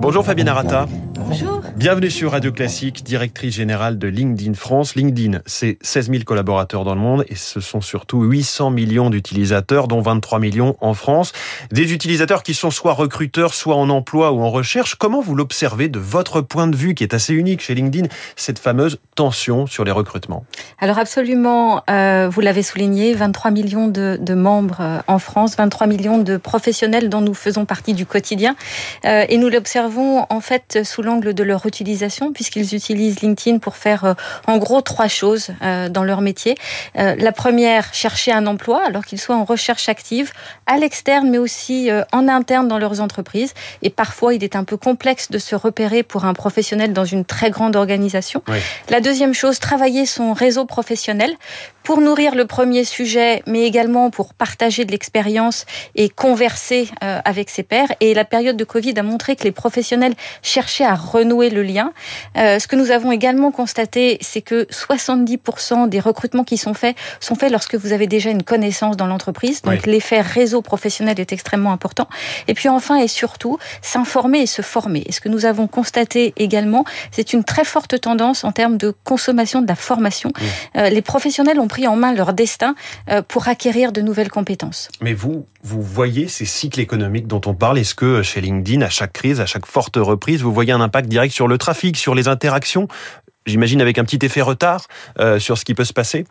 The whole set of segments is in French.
Bonjour Fabienne Arata. Bonjour. Bienvenue sur Radio Classique, directrice générale de LinkedIn France. LinkedIn, c'est 16 000 collaborateurs dans le monde et ce sont surtout 800 millions d'utilisateurs, dont 23 millions en France. Des utilisateurs qui sont soit recruteurs, soit en emploi ou en recherche. Comment vous l'observez de votre point de vue, qui est assez unique chez LinkedIn, cette fameuse tension sur les recrutements? Alors absolument, euh, vous l'avez souligné, 23 millions de, de, membres euh, en France, 23 millions de professionnels dont nous faisons partie du quotidien. Euh, et nous l'observons en fait sous l'angle de leur utilisation, puisqu'ils utilisent LinkedIn pour faire euh, en gros trois choses euh, dans leur métier. la première, chercher un emploi, alors qu'ils soient en recherche active, à l'externe, mais aussi en interne dans leurs entreprises. Et parfois, il est un peu complexe de se repérer pour un professionnel dans une très grande organisation. Oui. La deuxième chose, travailler son réseau professionnel pour nourrir le premier sujet, mais également pour partager de l'expérience et converser euh, avec ses pairs. Et la période de Covid a montré que les professionnels cherchaient à renouer le lien. Euh, ce que nous avons également constaté, c'est que 70% des recrutements qui sont faits sont faits lorsque vous avez déjà une connaissance dans l'entreprise. Donc Oui. l'effet réseau professionnel est extrêmement important. Et puis enfin et surtout, s'informer et se former. Et ce que nous avons constaté également, c'est une très forte tendance en termes de consommation de la formation. Euh, les professionnels ont pris en main leur destin euh, pour acquérir de nouvelles compétences. Mais vous, vous voyez ces cycles économiques dont on parle? Est-ce que chez LinkedIn, à chaque crise, à chaque forte reprise, vous voyez un impact direct sur le trafic, sur les interactions J'imagine avec un petit effet retard euh, sur ce qui peut se passer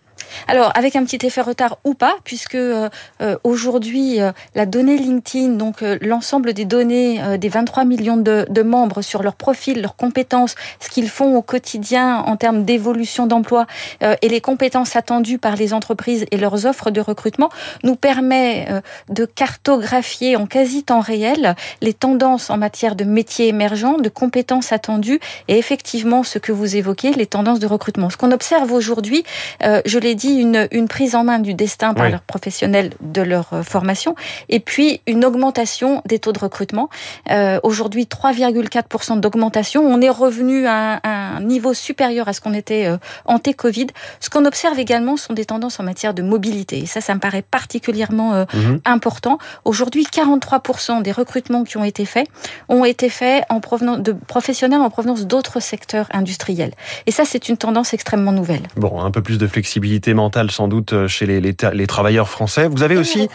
Alors, avec un petit effet retard ou pas, puisque euh, euh, aujourd'hui, euh, la donnée LinkedIn, donc l'ensemble des données des 23 millions de, membres sur leur profil, leurs compétences, ce qu'ils font au quotidien en termes d'évolution d'emploi et les compétences attendues par les entreprises et leurs offres de recrutement, nous permet de cartographier en quasi temps réel les tendances en matière de métiers émergents, de compétences attendues et effectivement ce que vous évoquez, les tendances de recrutement. Ce qu'on observe aujourd'hui, je l'ai dit, une, une prise en main du destin par Oui. leurs professionnels de leur euh, formation et puis une augmentation des taux de recrutement. Euh, aujourd'hui, 3,4% d'augmentation. On est revenu à un, à un niveau supérieur à ce qu'on était euh, anté-Covid. Ce qu'on observe également sont des tendances en matière de mobilité. Et ça, ça me paraît particulièrement euh, Mhm. important. Aujourd'hui, 43% des recrutements qui ont été faits ont été faits en provenance de professionnels en provenance d'autres secteurs industriels. Et ça, c'est une tendance extrêmement nouvelle. Bon, un peu plus de flexibilité mentale sans doute euh, chez les, les, ta- les travailleurs français. Vous avez aussi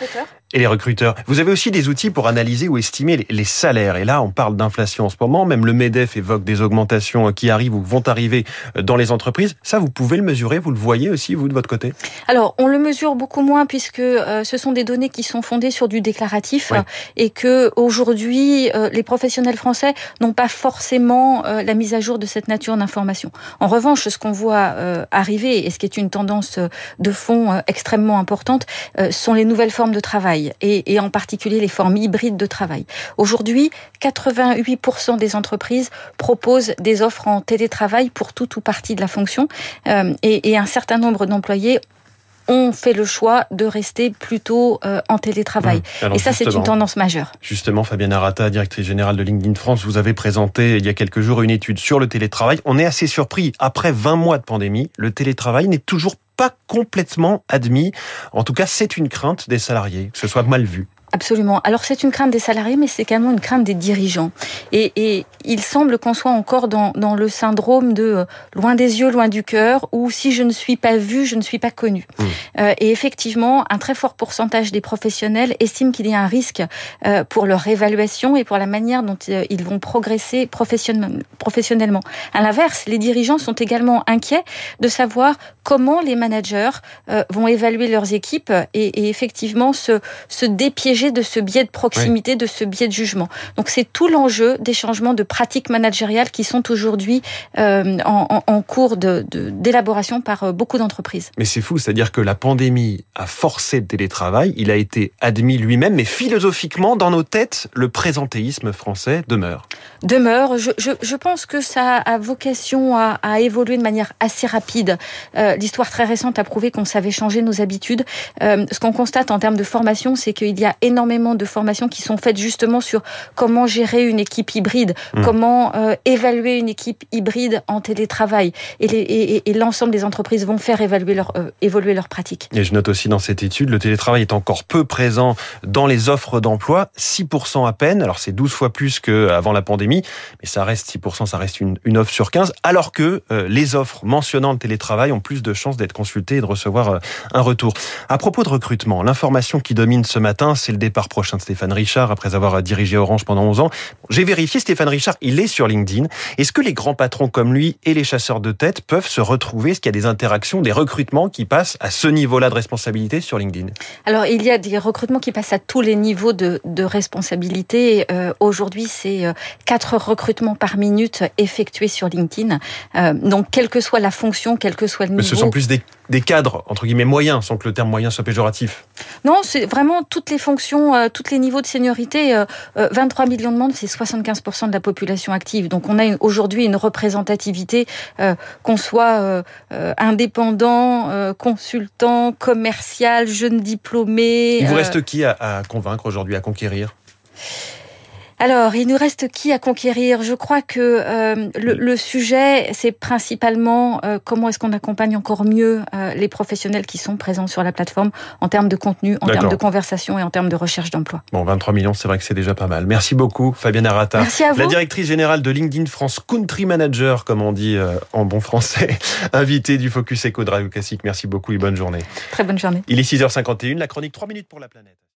et les recruteurs. Vous avez aussi des outils pour analyser ou estimer les- salaires. Et là, on parle d'inflation en ce moment. Même le MEDEF évoque des augmentations euh, qui arrivent ou vont arriver euh, dans les entreprises. Ça, vous pouvez le mesurer. Vous le voyez aussi, vous, de votre côté? Alors, on le mesure beaucoup moins puisque euh, ce sont des données qui sont fondées sur du déclaratif et que aujourd'hui, euh, les professionnels français n'ont pas forcément euh, la mise à jour de cette nature d'information. En revanche, ce qu'on voit arriver et ce qui est une tendance de fond extrêmement importante sont les nouvelles formes de travail et, et en particulier les formes hybrides de travail. Aujourd'hui, 88% des entreprises proposent des offres en télétravail pour tout ou partie de la fonction euh, et, et un certain nombre d'employés ont fait le choix de rester plutôt euh, en télétravail. Mmh. Et ça, c'est une tendance majeure. Justement, Fabienne Arata, directrice générale de LinkedIn France, vous avez présenté il y a quelques jours une étude sur le télétravail. On est assez surpris. Après 20 mois de pandémie, le télétravail n'est toujours pas complètement admis. En tout cas, c'est une crainte des salariés, que ce soit mal vu. Absolument. Alors c'est une crainte des salariés, mais c'est également une crainte des dirigeants. Et, et il semble qu'on soit encore dans, dans le syndrome de euh, loin des yeux, loin du cœur, où si je ne suis pas vu, je ne suis pas connu. Mmh. Euh, et effectivement, un très fort pourcentage des professionnels estiment qu'il y a un risque euh, pour leur évaluation et pour la manière dont ils vont progresser professionnellement. À l'inverse, les dirigeants sont également inquiets de savoir comment les managers vont évaluer leurs équipes et, et effectivement se, se dépiéger de ce biais de proximité, de ce biais de jugement. Donc c'est tout l'enjeu des changements de pratiques managériales qui sont aujourd'hui euh, en, cours de- de- d'élaboration par euh, beaucoup d'entreprises. Mais c'est fou, c'est-à-dire que la pandémie a forcé le télétravail, il a été admis lui-même, mais philosophiquement, dans nos têtes, le présentéisme français demeure. demeure. Je, je, je pense que ça a vocation à, à évoluer de manière assez rapide. Euh, L'histoire très récente a prouvé qu'on savait changer nos habitudes. Euh, ce qu'on constate en termes de formation, c'est qu'il y a énormément de formations qui sont faites justement sur comment gérer une équipe hybride, mmh. comment euh, évaluer une équipe hybride en télétravail. Et, l'ensemble des entreprises vont faire évaluer leur, euh, évoluer leurs pratiques. Et je note aussi dans cette étude, le télétravail est encore peu présent dans les offres d'emploi, 6% à peine. Alors c'est 12 fois plus qu'avant la pandémie, mais ça reste 6%, ça reste une, une offre sur 15, alors que euh, les offres mentionnant le télétravail ont plus de chances d'être consultées et de recevoir un retour. À propos de recrutement, l'information qui domine ce matin, c'est le départ prochain de Stéphane Richard après avoir dirigé Orange pendant 11 ans. J'ai vérifié, Stéphane Richard, il est sur LinkedIn. Est-ce que les grands patrons comme lui et les chasseurs de tête peuvent se retrouver? Est-ce qu'il y a des interactions, des recrutements qui passent à ce niveau-là de responsabilité sur LinkedIn? Alors, il y a des recrutements qui passent à tous les niveaux de, responsabilité. Euh, aujourd'hui, c'est euh, quatre recrutements par minute effectués sur LinkedIn. Euh, donc, quelle que soit la fonction, quel que soit le niveau. Mais ce sont plus des, des cadres, entre guillemets, moyens, sans que le terme moyen soit péjoratif. Non, c'est vraiment toutes les fonctions, euh, tous les niveaux de seniorité. 23 euh, euh, millions de membres, c'est 75% de la population active. Donc on a aujourd'hui une représentativité, qu'on soit indépendant, consultant, commercial, jeune diplômé. Il vous reste qui à convaincre aujourd'hui, à conquérir? Alors, il nous reste qui à conquérir? Je crois que euh, le, sujet, c'est principalement euh, comment est-ce qu'on accompagne encore mieux euh, les professionnels qui sont présents sur la plateforme en termes de contenu, en termes de conversation et en termes de recherche d'emploi. Bon, 23 millions, c'est vrai que c'est déjà pas mal. Merci beaucoup, Fabienne Arata. Merci à vous. La directrice générale de LinkedIn France, Country Manager, comme on dit en bon français, invitée du Focus Eco Drive Classique. Merci beaucoup et bonne journée. Très bonne journée. Il est 6h51, la chronique 3 minutes pour la planète.